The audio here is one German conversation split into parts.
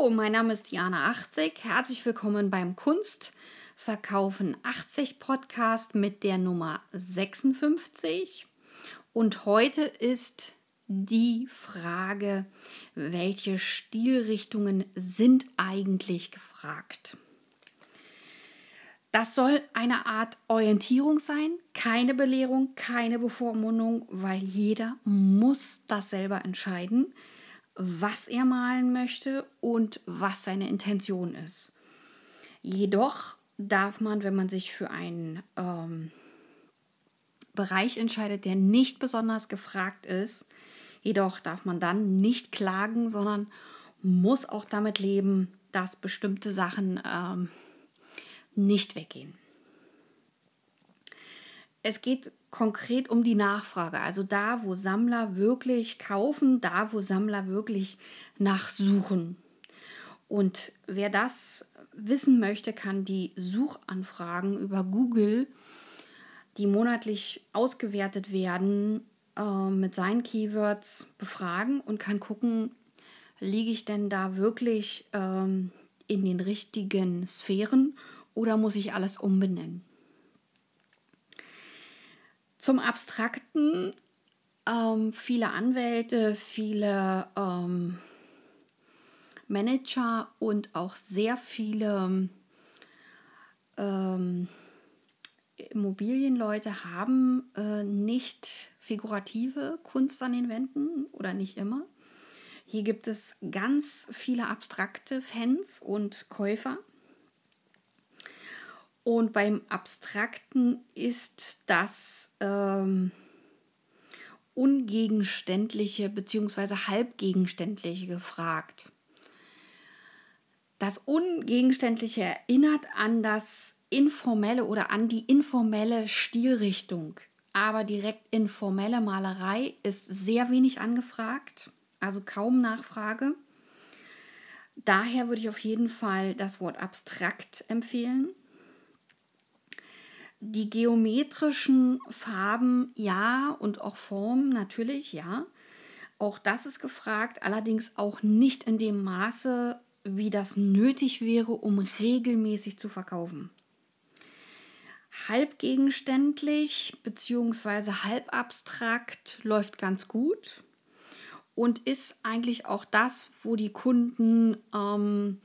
Mein Name ist Diana 80. Herzlich willkommen beim Kunst Verkaufen 80 Podcast mit der Nummer 56. Und heute ist die Frage, welche Stilrichtungen sind eigentlich gefragt? Das soll eine Art Orientierung sein, keine Belehrung, keine Bevormundung, weil jeder muss das selber entscheiden, was er malen möchte und was seine Intention ist. Jedoch darf man, wenn man sich für einen ähm, Bereich entscheidet, der nicht besonders gefragt ist, jedoch darf man dann nicht klagen, sondern muss auch damit leben, dass bestimmte Sachen ähm, nicht weggehen. Es geht konkret um die Nachfrage, also da, wo Sammler wirklich kaufen, da, wo Sammler wirklich nachsuchen. Und wer das wissen möchte, kann die Suchanfragen über Google, die monatlich ausgewertet werden, äh, mit seinen Keywords befragen und kann gucken, liege ich denn da wirklich ähm, in den richtigen Sphären oder muss ich alles umbenennen? Zum Abstrakten, ähm, viele Anwälte, viele ähm, Manager und auch sehr viele ähm, Immobilienleute haben äh, nicht figurative Kunst an den Wänden oder nicht immer. Hier gibt es ganz viele abstrakte Fans und Käufer. Und beim Abstrakten ist das ähm, Ungegenständliche bzw. Halbgegenständliche gefragt. Das Ungegenständliche erinnert an das informelle oder an die informelle Stilrichtung. Aber direkt informelle Malerei ist sehr wenig angefragt, also kaum Nachfrage. Daher würde ich auf jeden Fall das Wort abstrakt empfehlen. Die geometrischen Farben ja und auch Formen natürlich ja. Auch das ist gefragt, allerdings auch nicht in dem Maße, wie das nötig wäre, um regelmäßig zu verkaufen. Halbgegenständlich bzw. halbabstrakt läuft ganz gut und ist eigentlich auch das, wo die Kunden ähm,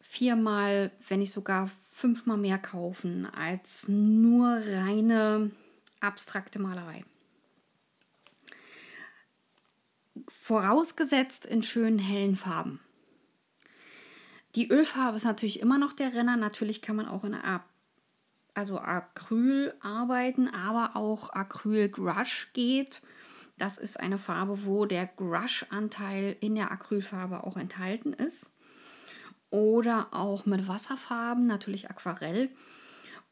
viermal, wenn nicht sogar fünfmal mehr kaufen als nur reine abstrakte Malerei. Vorausgesetzt in schönen hellen Farben. Die Ölfarbe ist natürlich immer noch der Renner. Natürlich kann man auch in Ab also Acryl arbeiten, aber auch Acryl Grush geht. Das ist eine Farbe, wo der Grush-Anteil in der Acrylfarbe auch enthalten ist oder auch mit Wasserfarben, natürlich Aquarell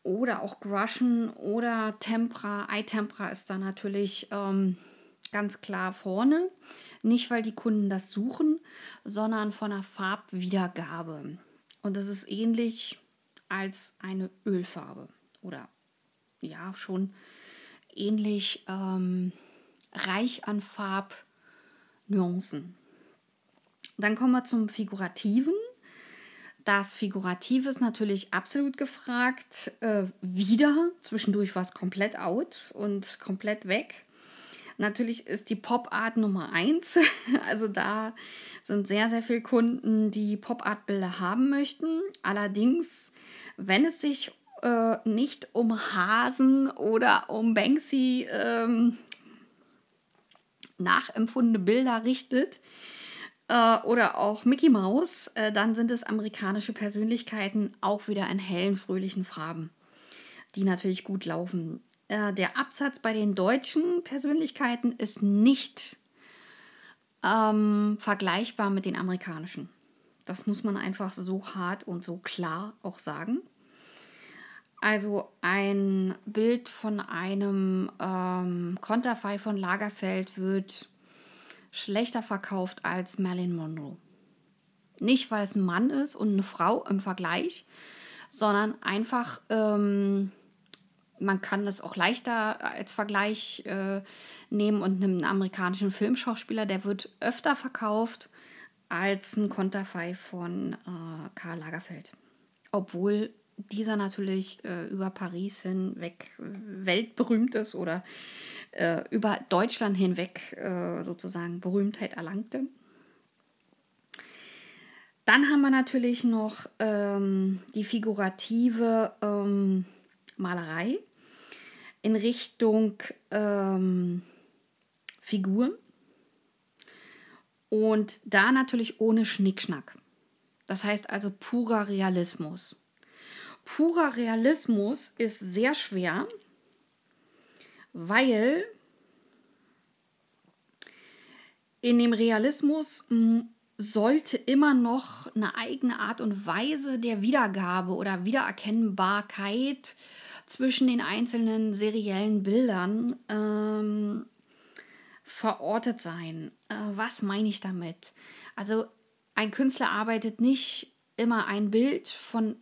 oder auch Grushen oder Tempera. Eye-Tempera ist da natürlich ähm, ganz klar vorne. Nicht, weil die Kunden das suchen, sondern von der Farbwiedergabe. Und das ist ähnlich als eine Ölfarbe oder ja, schon ähnlich ähm, reich an Farbnuancen. Dann kommen wir zum Figurativen. Das Figurative ist natürlich absolut gefragt. Äh, wieder, zwischendurch war es komplett out und komplett weg. Natürlich ist die Pop-Art Nummer 1. Also da sind sehr, sehr viele Kunden, die Pop-Art-Bilder haben möchten. Allerdings, wenn es sich äh, nicht um Hasen oder um Banksy ähm, nachempfundene Bilder richtet, äh, oder auch Mickey Mouse, äh, dann sind es amerikanische Persönlichkeiten auch wieder in hellen, fröhlichen Farben, die natürlich gut laufen. Äh, der Absatz bei den deutschen Persönlichkeiten ist nicht ähm, vergleichbar mit den amerikanischen. Das muss man einfach so hart und so klar auch sagen. Also ein Bild von einem ähm, Konterfei von Lagerfeld wird schlechter verkauft als Marilyn Monroe. Nicht, weil es ein Mann ist und eine Frau im Vergleich, sondern einfach, ähm, man kann das auch leichter als Vergleich äh, nehmen und einen amerikanischen Filmschauspieler, der wird öfter verkauft als ein Konterfei von äh, Karl Lagerfeld. Obwohl dieser natürlich äh, über Paris hinweg weltberühmt ist oder äh, über Deutschland hinweg äh, sozusagen Berühmtheit erlangte. Dann haben wir natürlich noch ähm, die figurative ähm, Malerei in Richtung ähm, Figuren und da natürlich ohne Schnickschnack. Das heißt also purer Realismus. Purer Realismus ist sehr schwer, weil in dem Realismus sollte immer noch eine eigene Art und Weise der Wiedergabe oder Wiedererkennbarkeit zwischen den einzelnen seriellen Bildern ähm, verortet sein. Äh, was meine ich damit? Also ein Künstler arbeitet nicht immer ein Bild von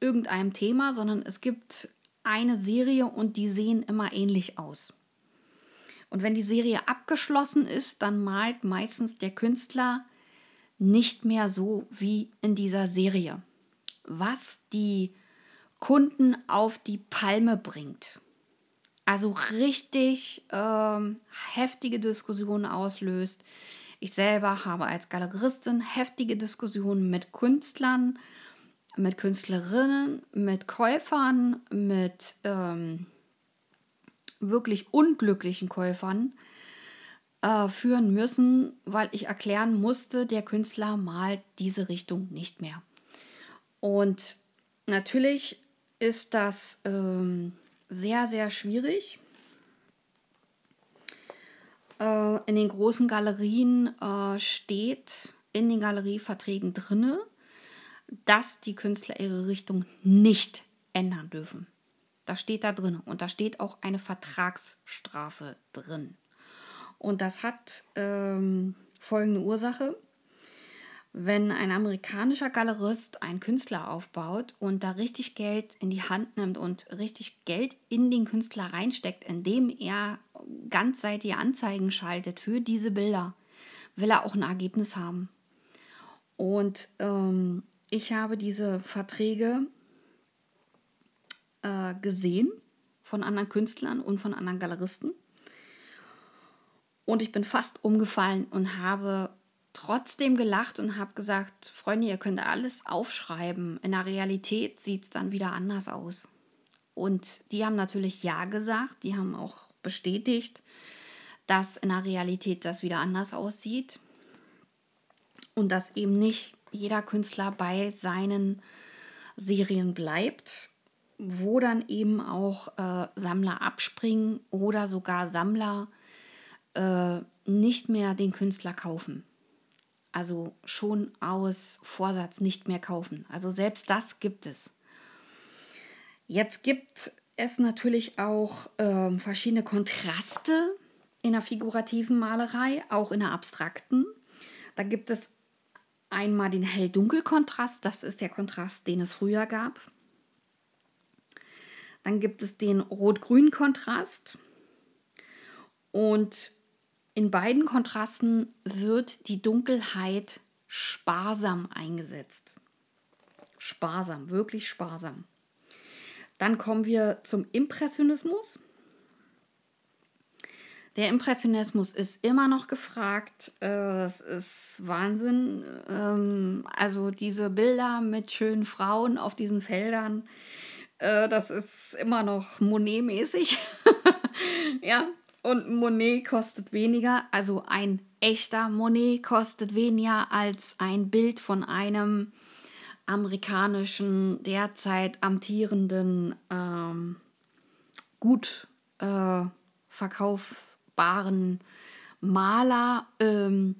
irgendeinem Thema, sondern es gibt eine Serie und die sehen immer ähnlich aus. Und wenn die Serie abgeschlossen ist, dann malt meistens der Künstler nicht mehr so wie in dieser Serie. Was die Kunden auf die Palme bringt. Also richtig ähm, heftige Diskussionen auslöst. Ich selber habe als Galeristin heftige Diskussionen mit Künstlern, mit Künstlerinnen, mit Käufern, mit ähm, wirklich unglücklichen Käufern äh, führen müssen, weil ich erklären musste, der Künstler malt diese Richtung nicht mehr. Und natürlich ist das ähm, sehr, sehr schwierig. Äh, in den großen Galerien äh, steht in den Galerieverträgen drinne, dass die Künstler ihre Richtung nicht ändern dürfen. Das steht da drin und da steht auch eine Vertragsstrafe drin. Und das hat ähm, folgende Ursache. Wenn ein amerikanischer Galerist einen Künstler aufbaut und da richtig Geld in die Hand nimmt und richtig Geld in den Künstler reinsteckt, indem er ganzseitige Anzeigen schaltet für diese Bilder, will er auch ein Ergebnis haben. Und ähm, ich habe diese Verträge äh, gesehen von anderen Künstlern und von anderen Galeristen. Und ich bin fast umgefallen und habe trotzdem gelacht und habe gesagt, Freunde, ihr könnt alles aufschreiben. In der Realität sieht es dann wieder anders aus. Und die haben natürlich Ja gesagt, die haben auch bestätigt, dass in der Realität das wieder anders aussieht. Und dass eben nicht jeder Künstler bei seinen Serien bleibt, wo dann eben auch äh, Sammler abspringen oder sogar Sammler äh, nicht mehr den Künstler kaufen. Also schon aus Vorsatz nicht mehr kaufen. Also selbst das gibt es. Jetzt gibt es natürlich auch äh, verschiedene Kontraste in der figurativen Malerei, auch in der abstrakten. Da gibt es einmal den Hell-Dunkel-Kontrast, das ist der Kontrast, den es früher gab. Dann gibt es den Rot-Grün-Kontrast. Und in beiden Kontrasten wird die Dunkelheit sparsam eingesetzt. Sparsam, wirklich sparsam. Dann kommen wir zum Impressionismus. Der Impressionismus ist immer noch gefragt. Es äh, ist Wahnsinn. Ähm, also diese Bilder mit schönen Frauen auf diesen Feldern, äh, das ist immer noch Monet-mäßig. ja, und Monet kostet weniger, also ein echter Monet kostet weniger als ein Bild von einem amerikanischen derzeit amtierenden ähm, gut äh, verkaufbaren Maler, ähm,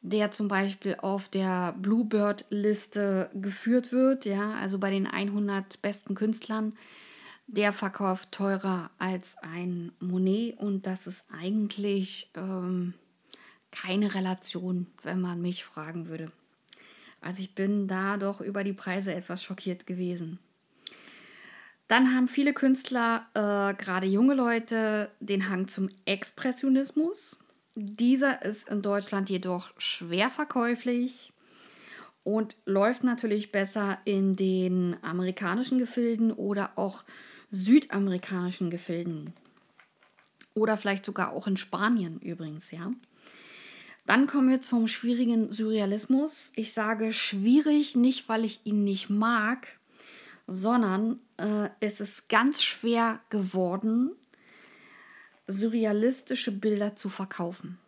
der zum Beispiel auf der Bluebird-Liste geführt wird, ja, also bei den 100 besten Künstlern der verkauft teurer als ein Monet und das ist eigentlich ähm, keine Relation, wenn man mich fragen würde. Also ich bin da doch über die Preise etwas schockiert gewesen. Dann haben viele Künstler, äh, gerade junge Leute, den Hang zum Expressionismus. Dieser ist in Deutschland jedoch schwer verkäuflich. und läuft natürlich besser in den amerikanischen Gefilden oder auch südamerikanischen Gefilden. Oder vielleicht sogar auch in Spanien übrigens, ja. Dann kommen wir zum schwierigen Surrealismus. Ich sage schwierig nicht, weil ich ihn nicht mag, sondern äh, es ist ganz schwer geworden, surrealistische Bilder zu verkaufen.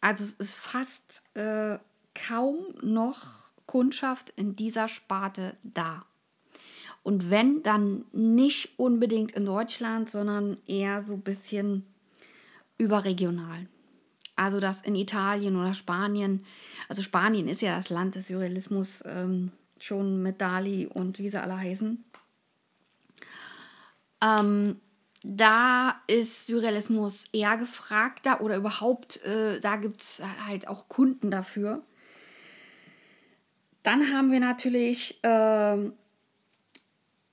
Also es ist fast äh, kaum noch Kundschaft in dieser Sparte da. Und wenn, dann nicht unbedingt in Deutschland, sondern eher so ein bisschen überregional. Also das in Italien oder Spanien. Also Spanien ist ja das Land des Surrealismus ähm, schon mit Dali und wie sie alle heißen. Ähm, da ist Surrealismus eher gefragter oder überhaupt, äh, da gibt es halt auch Kunden dafür. Dann haben wir natürlich äh,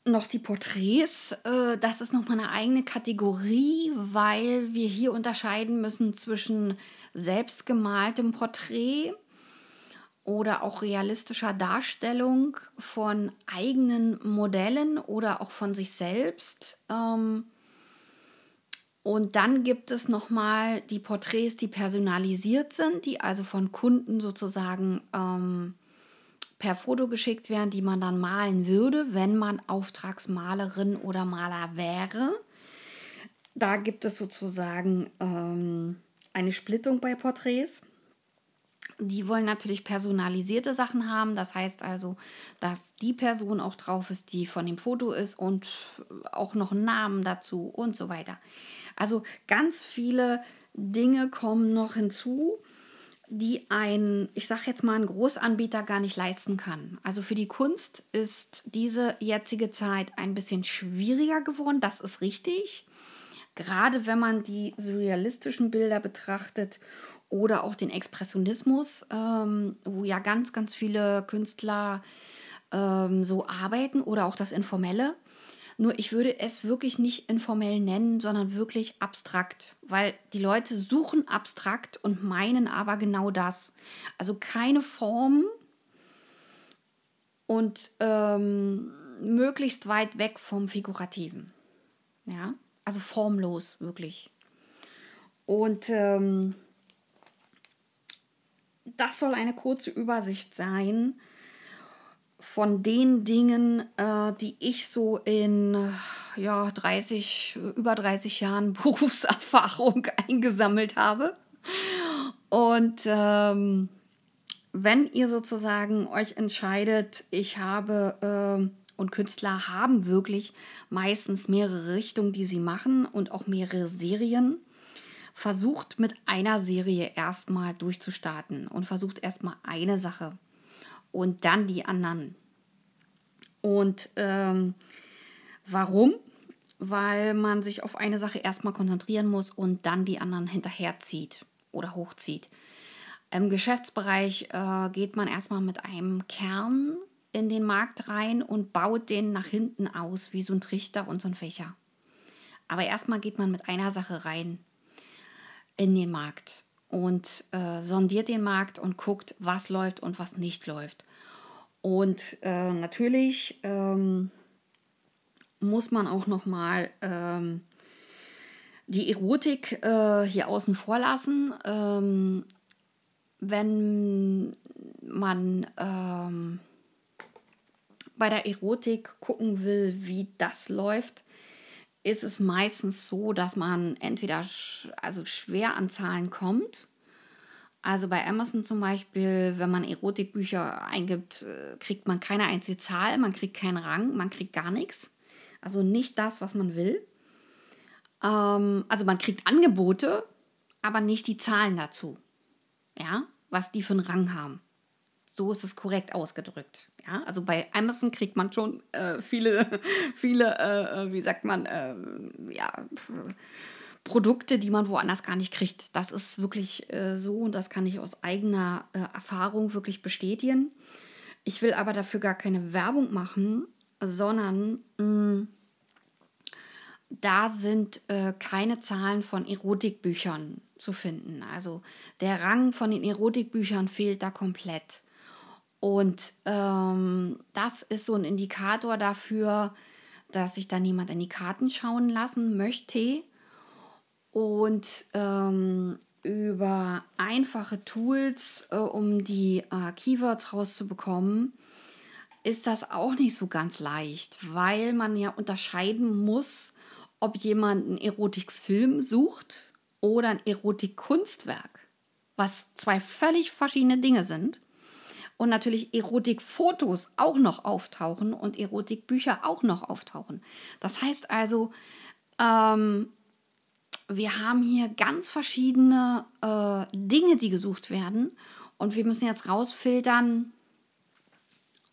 noch die Porträts. Äh, das ist nochmal eine eigene Kategorie, weil wir hier unterscheiden müssen zwischen selbstgemaltem Porträt oder auch realistischer Darstellung von eigenen Modellen oder auch von sich selbst. Ähm, und dann gibt es nochmal die Porträts, die personalisiert sind, die also von Kunden sozusagen ähm, per Foto geschickt werden, die man dann malen würde, wenn man Auftragsmalerin oder Maler wäre. Da gibt es sozusagen ähm, eine Splittung bei Porträts. Die wollen natürlich personalisierte Sachen haben. Das heißt also, dass die Person auch drauf ist, die von dem Foto ist und auch noch einen Namen dazu und so weiter. Also ganz viele Dinge kommen noch hinzu, die ein, ich sage jetzt mal, ein Großanbieter gar nicht leisten kann. Also für die Kunst ist diese jetzige Zeit ein bisschen schwieriger geworden, das ist richtig. Gerade wenn man die surrealistischen Bilder betrachtet oder auch den Expressionismus, ähm, wo ja ganz, ganz viele Künstler ähm, so arbeiten oder auch das Informelle. Nur ich würde es wirklich nicht informell nennen, sondern wirklich abstrakt, weil die Leute suchen abstrakt und meinen aber genau das. Also keine Form und ähm, möglichst weit weg vom Figurativen. Ja, also formlos wirklich. Und ähm, das soll eine kurze Übersicht sein von den Dingen, äh, die ich so in ja, 30, über 30 Jahren Berufserfahrung eingesammelt habe. Und ähm, wenn ihr sozusagen euch entscheidet, ich habe äh, und Künstler haben wirklich meistens mehrere Richtungen, die sie machen und auch mehrere Serien, versucht mit einer Serie erstmal durchzustarten und versucht erstmal eine Sache und dann die anderen. Und ähm, warum? Weil man sich auf eine Sache erstmal konzentrieren muss und dann die anderen hinterherzieht oder hochzieht. Im Geschäftsbereich äh, geht man erstmal mit einem Kern in den Markt rein und baut den nach hinten aus, wie so ein Trichter und so ein Fächer. Aber erstmal geht man mit einer Sache rein in den Markt und äh, sondiert den Markt und guckt, was läuft und was nicht läuft. Und äh, natürlich ähm, muss man auch noch mal ähm, die Erotik äh, hier außen vor lassen. Ähm, wenn man ähm, bei der Erotik gucken will, wie das läuft, ist es meistens so, dass man entweder sch also schwer an Zahlen kommt. Also bei Amazon zum Beispiel, wenn man Erotikbücher eingibt, äh, kriegt man keine einzige Zahl, man kriegt keinen Rang, man kriegt gar nichts. Also nicht das, was man will. Ähm, also man kriegt Angebote, aber nicht die Zahlen dazu. Ja, was die für einen Rang haben. So ist es korrekt ausgedrückt. Ja, also bei Amazon kriegt man schon äh, viele, viele, äh, äh, wie sagt man, äh, ja, Produkte, die man woanders gar nicht kriegt. Das ist wirklich äh, so und das kann ich aus eigener äh, Erfahrung wirklich bestätigen. Ich will aber dafür gar keine Werbung machen, sondern mh, mm, da sind äh, keine Zahlen von Erotikbüchern zu finden. Also der Rang von den Erotikbüchern fehlt da komplett. Und ähm, das ist so ein Indikator dafür, dass sich da niemand in die Karten schauen lassen möchte. Und ähm, über einfache Tools, äh, um die äh, Keywords rauszubekommen, ist das auch nicht so ganz leicht, weil man ja unterscheiden muss, ob jemand einen Erotikfilm sucht oder ein Erotikkunstwerk, was zwei völlig verschiedene Dinge sind. Und natürlich Erotikfotos auch noch auftauchen und Erotikbücher auch noch auftauchen. Das heißt also, ähm, wir haben hier ganz verschiedene äh, Dinge, die gesucht werden. Und wir müssen jetzt rausfiltern,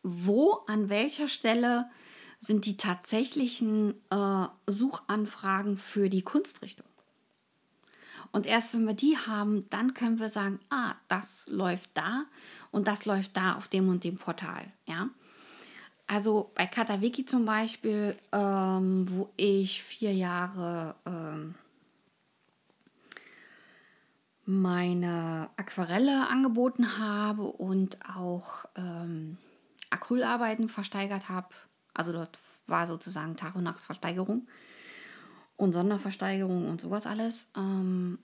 wo, an welcher Stelle sind die tatsächlichen äh, Suchanfragen für die Kunstrichtung. Und erst wenn wir die haben, dann können wir sagen, ah, das läuft da und das läuft da auf dem und dem Portal. Ja? Also bei Katawiki zum Beispiel, ähm, wo ich vier Jahre ähm, meine Aquarelle angeboten habe und auch ähm, Acrylarbeiten versteigert habe. Also dort war sozusagen Tag- und Nachtversteigerung und Sonderversteigerung und sowas alles. Ähm,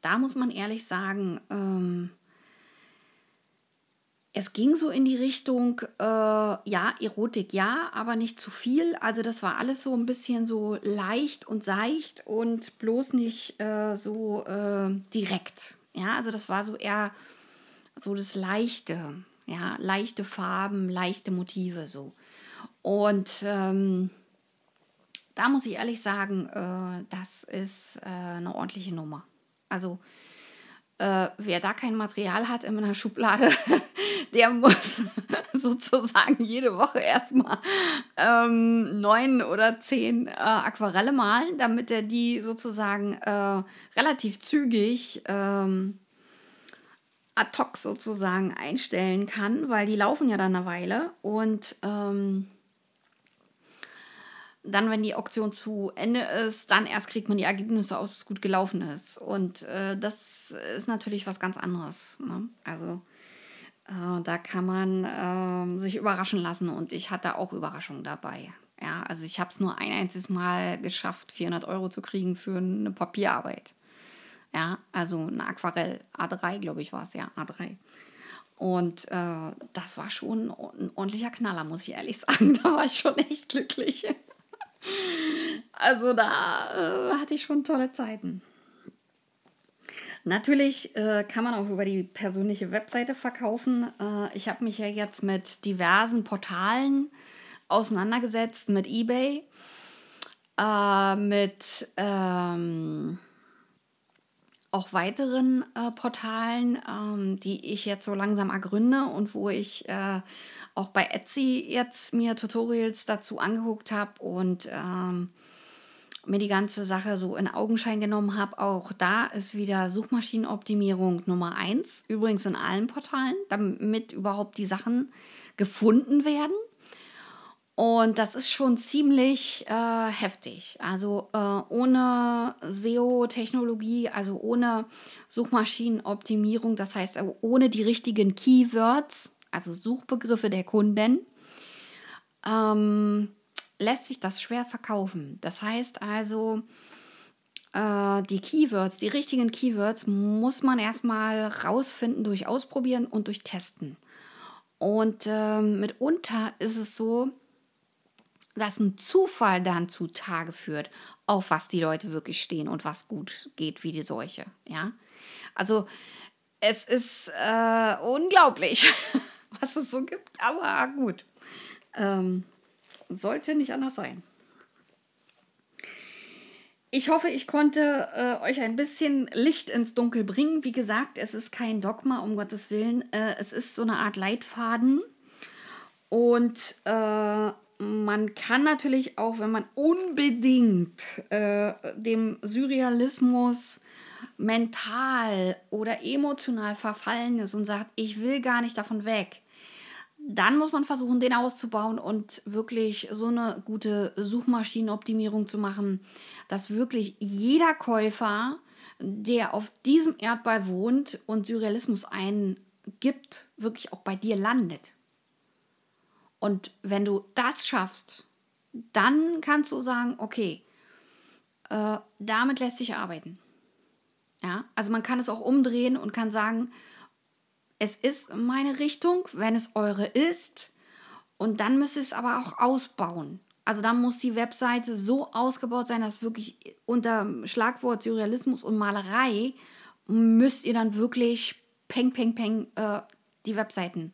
da muss man ehrlich sagen, ähm, es ging so in die Richtung, äh, ja, Erotik ja, aber nicht zu viel. Also das war alles so ein bisschen so leicht und seicht und bloß nicht äh, so äh, direkt. Ja, also das war so eher so das Leichte. Ja, leichte Farben, leichte Motive so. Und ähm, da muss ich ehrlich sagen, äh, das ist äh, eine ordentliche Nummer. Also äh, wer da kein Material hat in einer Schublade, der muss sozusagen jede Woche erstmal ähm, neun oder zehn äh, Aquarelle malen, damit er die sozusagen äh, relativ zügig ähm, ad hoc sozusagen einstellen kann, weil die laufen ja dann eine Weile und ähm, dann, wenn die Auktion zu Ende ist, dann erst kriegt man die Ergebnisse, ob es gut gelaufen ist. Und äh, das ist natürlich was ganz anderes. Ne? Also äh, da kann man äh, sich überraschen lassen und ich hatte auch Überraschungen dabei. Ja, also ich habe es nur ein einziges Mal geschafft, 400 Euro zu kriegen für eine Papierarbeit. Ja, also ein Aquarell, A3, glaube ich, war es, ja, A3. Und äh, das war schon ein ordentlicher Knaller, muss ich ehrlich sagen. Da war ich schon echt glücklich. Also da äh, hatte ich schon tolle Zeiten. Natürlich äh, kann man auch über die persönliche Webseite verkaufen. Äh, ich habe mich ja jetzt mit diversen Portalen auseinandergesetzt, mit eBay, äh, mit ähm, auch weiteren äh, Portalen, ähm, die ich jetzt so langsam ergründe und wo ich äh, auch bei Etsy jetzt mir Tutorials dazu angeguckt habe und ähm, mir die ganze Sache so in Augenschein genommen habe. Auch da ist wieder Suchmaschinenoptimierung Nummer 1, übrigens in allen Portalen, damit überhaupt die Sachen gefunden werden. Und das ist schon ziemlich äh, heftig. Also äh, ohne SEO-Technologie, also ohne Suchmaschinenoptimierung, das heißt ohne die richtigen Keywords, also Suchbegriffe der Kunden, ähm, lässt sich das schwer verkaufen. Das heißt also, äh, die Keywords, die richtigen Keywords muss man erstmal rausfinden durch Ausprobieren und durch Testen. Und äh, mitunter ist es so, dass ein Zufall dann zutage führt, auf was die Leute wirklich stehen und was gut geht wie die Seuche. Ja, also es ist äh, unglaublich, was es so gibt, aber gut. Ähm, sollte nicht anders sein. Ich hoffe, ich konnte äh, euch ein bisschen Licht ins Dunkel bringen. Wie gesagt, es ist kein Dogma, um Gottes Willen. Äh, es ist so eine Art Leitfaden. Und äh, man kann natürlich auch, wenn man unbedingt äh, dem Surrealismus mental oder emotional verfallen ist und sagt, ich will gar nicht davon weg, dann muss man versuchen, den auszubauen und wirklich so eine gute Suchmaschinenoptimierung zu machen, dass wirklich jeder Käufer, der auf diesem Erdball wohnt und Surrealismus ein gibt, wirklich auch bei dir landet. Und wenn du das schaffst, dann kannst du sagen, okay, äh, damit lässt sich arbeiten. Ja, also man kann es auch umdrehen und kann sagen, es ist meine Richtung, wenn es eure ist. Und dann müsst ihr es aber auch ausbauen. Also dann muss die Webseite so ausgebaut sein, dass wirklich unter Schlagwort Surrealismus und Malerei müsst ihr dann wirklich peng, peng, peng äh, die Webseiten,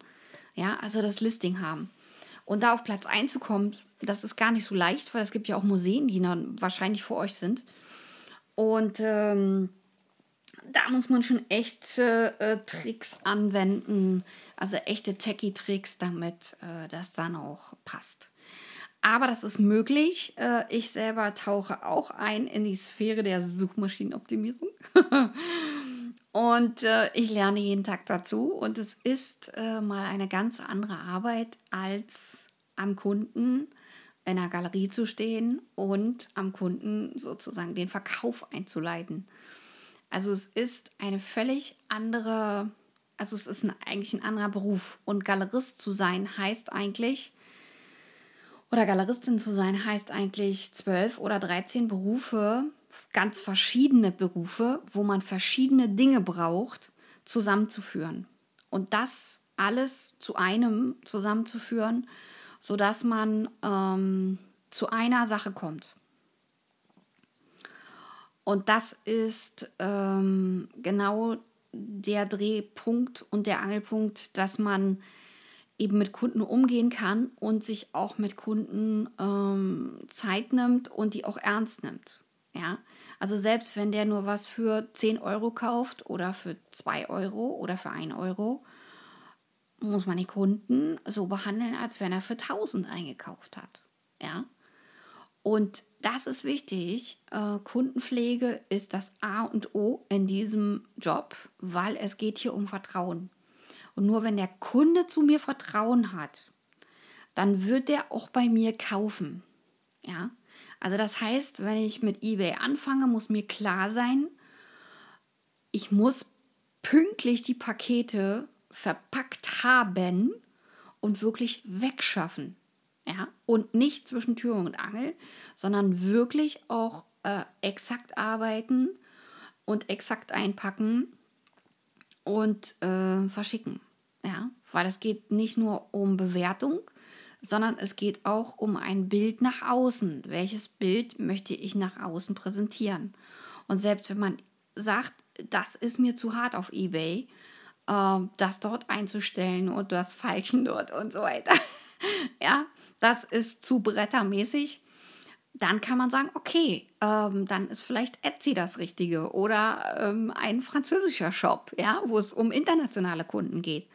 ja, also das Listing haben. Und da auf Platz 1 zu kommen, das ist gar nicht so leicht, weil es gibt ja auch Museen, die dann wahrscheinlich vor euch sind. Und ähm, da muss man schon echte äh, Tricks anwenden, also echte Techie-Tricks, damit äh, das dann auch passt. Aber das ist möglich. Äh, ich selber tauche auch ein in die Sphäre der Suchmaschinenoptimierung. und äh, ich lerne jeden Tag dazu. Und es ist äh, mal eine ganz andere Arbeit, als am Kunden in einer Galerie zu stehen und am Kunden sozusagen den Verkauf einzuleiten. Also es ist eine völlig andere, also es ist ein, eigentlich ein anderer Beruf. Und Galerist zu sein heißt eigentlich, oder Galeristin zu sein heißt eigentlich zwölf oder dreizehn Berufe, ganz verschiedene Berufe, wo man verschiedene Dinge braucht, zusammenzuführen. Und das alles zu einem zusammenzuführen, sodass man ähm, zu einer Sache kommt. Und das ist ähm, genau der Drehpunkt und der Angelpunkt, dass man eben mit Kunden umgehen kann und sich auch mit Kunden ähm, Zeit nimmt und die auch ernst nimmt. Ja, also selbst wenn der nur was für 10 Euro kauft oder für 2 Euro oder für 1 Euro, muss man den Kunden so behandeln, als wenn er für 1000 eingekauft hat. Ja, und das ist wichtig. Äh, Kundenpflege ist das A und O in diesem Job, weil es geht hier um Vertrauen. Und nur wenn der Kunde zu mir Vertrauen hat, dann wird er auch bei mir kaufen. Ja? Also das heißt, wenn ich mit eBay anfange, muss mir klar sein, ich muss pünktlich die Pakete verpackt haben und wirklich wegschaffen. Ja, und nicht zwischen Tür und Angel, sondern wirklich auch äh, exakt arbeiten und exakt einpacken und äh, verschicken. Ja, weil es geht nicht nur um Bewertung, sondern es geht auch um ein Bild nach außen. Welches Bild möchte ich nach außen präsentieren? Und selbst wenn man sagt, das ist mir zu hart auf eBay, äh, das dort einzustellen und das Falschen dort und so weiter. ja, das ist zu brettermäßig, dann kann man sagen, okay, ähm, dann ist vielleicht Etsy das Richtige oder ähm, ein französischer Shop, ja, wo es um internationale Kunden geht.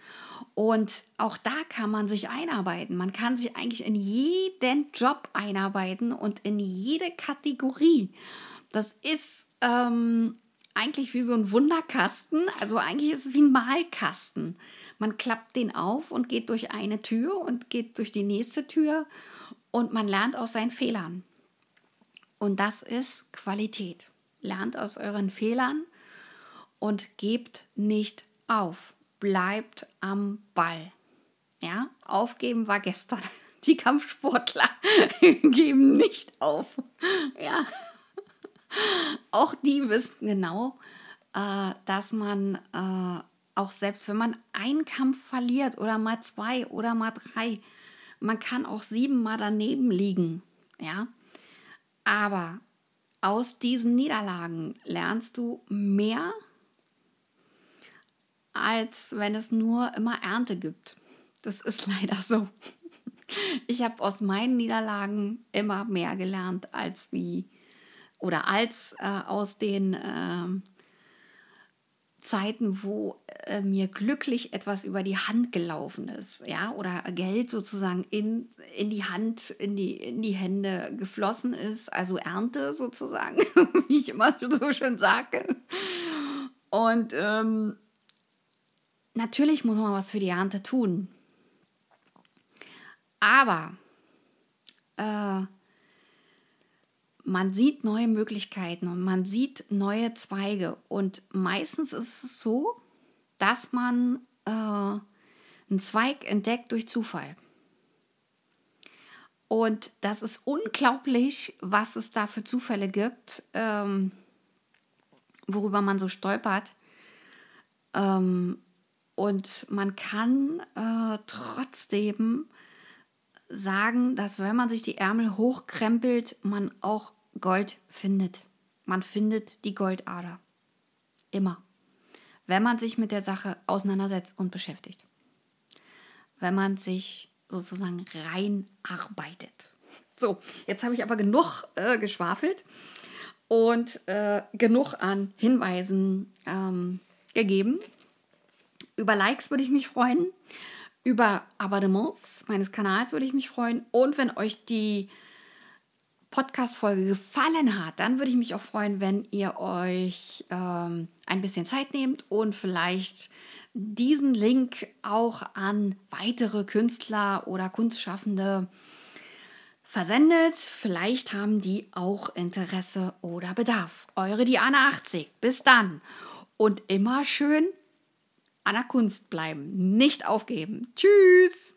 Und auch da kann man sich einarbeiten. Man kann sich eigentlich in jeden Job einarbeiten und in jede Kategorie. Das ist ähm, eigentlich wie so ein Wunderkasten. Also eigentlich ist es wie ein Malkasten. Man klappt den auf und geht durch eine Tür und geht durch die nächste Tür und man lernt aus seinen Fehlern. Und das ist Qualität. Lernt aus euren Fehlern und gebt nicht auf. Bleibt am Ball. Ja, aufgeben war gestern. Die Kampfsportler geben nicht auf. Ja. Auch die wissen genau, äh, dass man äh, auch selbst wenn man einen Kampf verliert oder mal zwei oder mal drei, man kann auch siebenmal daneben liegen, ja. Aber aus diesen Niederlagen lernst du mehr, als wenn es nur immer Ernte gibt. Das ist leider so. Ich habe aus meinen Niederlagen immer mehr gelernt als wie oder als äh, aus den äh, Zeiten, wo äh, mir glücklich etwas über die Hand gelaufen ist, ja, oder Geld sozusagen in, in die Hand, in die, in die Hände geflossen ist, also Ernte sozusagen, wie ich immer so schön sage. Und ähm, natürlich muss man was für die Ernte tun. Aber äh, man sieht neue Möglichkeiten und man sieht neue Zweige. Und meistens ist es so, dass man äh, einen Zweig entdeckt durch Zufall. Und das ist unglaublich, was es da für Zufälle gibt, ähm, worüber man so stolpert. Ähm, und man kann äh, trotzdem sagen, dass wenn man sich die Ärmel hochkrempelt, man auch Gold findet. Man findet die Goldader. Immer. Wenn man sich mit der Sache auseinandersetzt und beschäftigt. Wenn man sich sozusagen reinarbeitet. So, jetzt habe ich aber genug äh, geschwafelt und äh, genug an Hinweisen ähm, gegeben. Über Likes würde ich mich freuen. Über Abonnements meines Kanals würde ich mich freuen. Und wenn euch die Podcast-Folge gefallen hat, dann würde ich mich auch freuen, wenn ihr euch ähm, ein bisschen Zeit nehmt und vielleicht diesen Link auch an weitere Künstler oder Kunstschaffende versendet. Vielleicht haben die auch Interesse oder Bedarf. Eure Diana 80. Bis dann. Und immer schön an der Kunst bleiben. Nicht aufgeben. Tschüss.